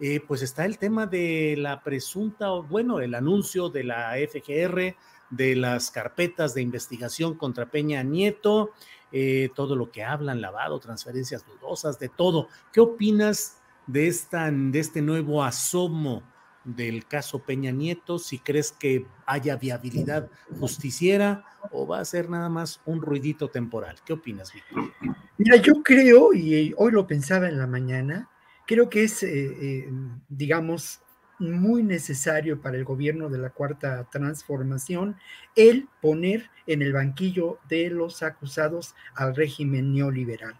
Eh, pues está el tema de la presunta, bueno, el anuncio de la FGR, de las carpetas de investigación contra Peña Nieto, eh, todo lo que hablan, lavado, transferencias dudosas, de todo. ¿Qué opinas de, esta, de este nuevo asomo del caso Peña Nieto? Si crees que haya viabilidad justiciera o va a ser nada más un ruidito temporal. ¿Qué opinas, Víctor? Mira, yo creo, y hoy lo pensaba en la mañana, creo que es, eh, eh, digamos, muy necesario para el gobierno de la cuarta transformación el poner en el banquillo de los acusados al régimen neoliberal,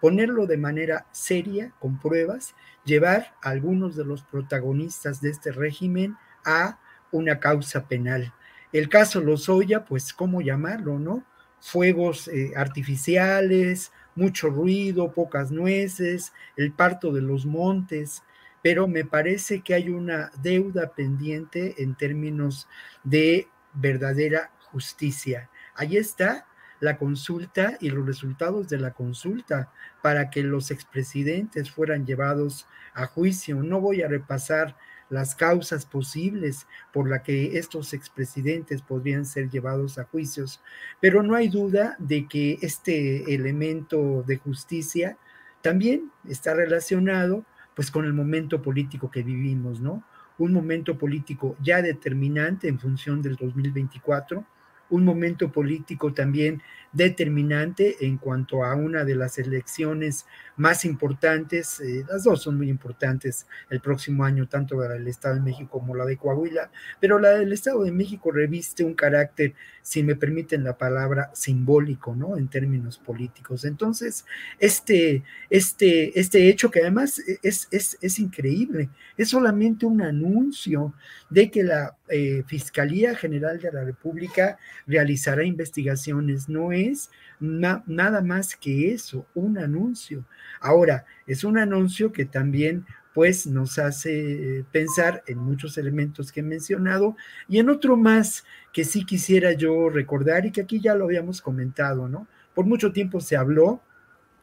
ponerlo de manera seria, con pruebas, llevar a algunos de los protagonistas de este régimen a una causa penal. El caso Lozoya, pues, ¿cómo llamarlo, no? Fuegos eh, artificiales, mucho ruido, pocas nueces, el parto de los montes, pero me parece que hay una deuda pendiente en términos de verdadera justicia. Ahí está la consulta y los resultados de la consulta para que los expresidentes fueran llevados a juicio. No voy a repasar las causas posibles por las que estos expresidentes podrían ser llevados a juicios, pero no hay duda de que este elemento de justicia también está relacionado pues con el momento político que vivimos, ¿no? Un momento político ya determinante en función del 2024, un momento político también determinante en cuanto a una de las elecciones más importantes, eh, las dos son muy importantes el próximo año, tanto la del Estado de México como la de Coahuila, pero la del Estado de México reviste un carácter, si me permiten la palabra, simbólico, ¿no? En términos políticos. Entonces, este, este, este hecho que además es, es, es increíble, es solamente un anuncio de que la eh, Fiscalía General de la República realizará investigaciones, no es nada más que eso, un anuncio. Ahora, es un anuncio que también pues nos hace eh, pensar en muchos elementos que he mencionado y en otro más que sí quisiera yo recordar y que aquí ya lo habíamos comentado, ¿no? Por mucho tiempo se habló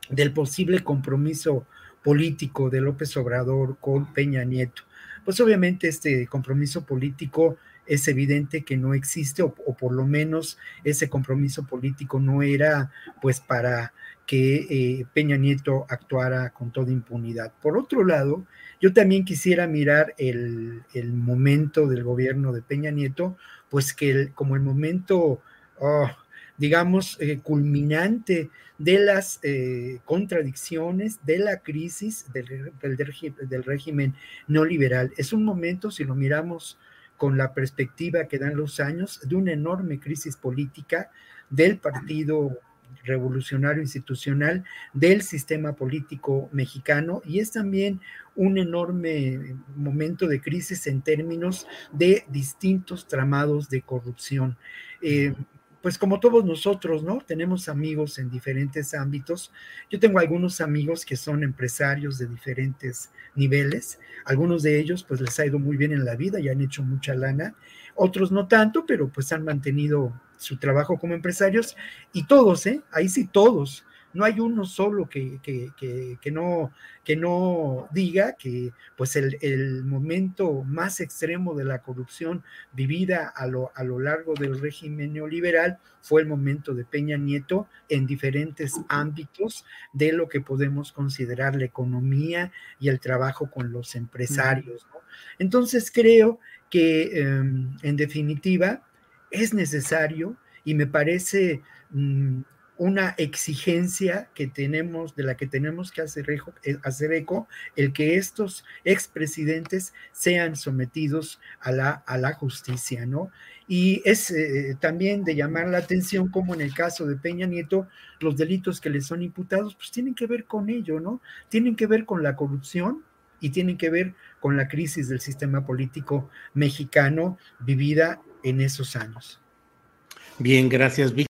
del posible compromiso político de López Obrador con Peña Nieto. Pues obviamente este compromiso político es evidente que no existe o, por lo menos ese compromiso político no era pues para que eh, Peña Nieto actuara con toda impunidad. Por otro lado, yo también quisiera mirar el, momento del gobierno de Peña Nieto, pues que como el momento, oh, digamos, eh, culminante de las eh, contradicciones, de la crisis del, del régimen neoliberal. Es un momento, si lo miramos con la perspectiva que dan los años de una enorme crisis política del Partido Revolucionario Institucional, del sistema político mexicano y es también un enorme momento de crisis en términos de distintos tramados de corrupción. Eh, pues como todos nosotros, ¿no? Tenemos amigos en diferentes ámbitos. Yo tengo algunos amigos que son empresarios de diferentes niveles. Algunos de ellos pues les ha ido muy bien en la vida y han hecho mucha lana. Otros no tanto, pero pues han mantenido su trabajo como empresarios. Y todos, ¿eh? Ahí sí todos no hay uno solo que, que, no, que no diga que pues el, el, momento más extremo de la corrupción vivida a lo, a lo largo del régimen neoliberal fue el momento de Peña Nieto en diferentes ámbitos de lo que podemos considerar la economía y el trabajo con los empresarios. Entonces creo que em, en definitiva es necesario y me parece mm, una exigencia que tenemos, de la que tenemos que hacer, eh, hacer eco, el que estos expresidentes sean sometidos a la, a la justicia, ¿no? Y es eh, también de llamar la atención como en el caso de Peña Nieto, los delitos que le son imputados, pues tienen que ver con ello, ¿no? Tienen que ver con la corrupción y tienen que ver con la crisis del sistema político mexicano vivida en esos años. Bien, gracias, Víctor.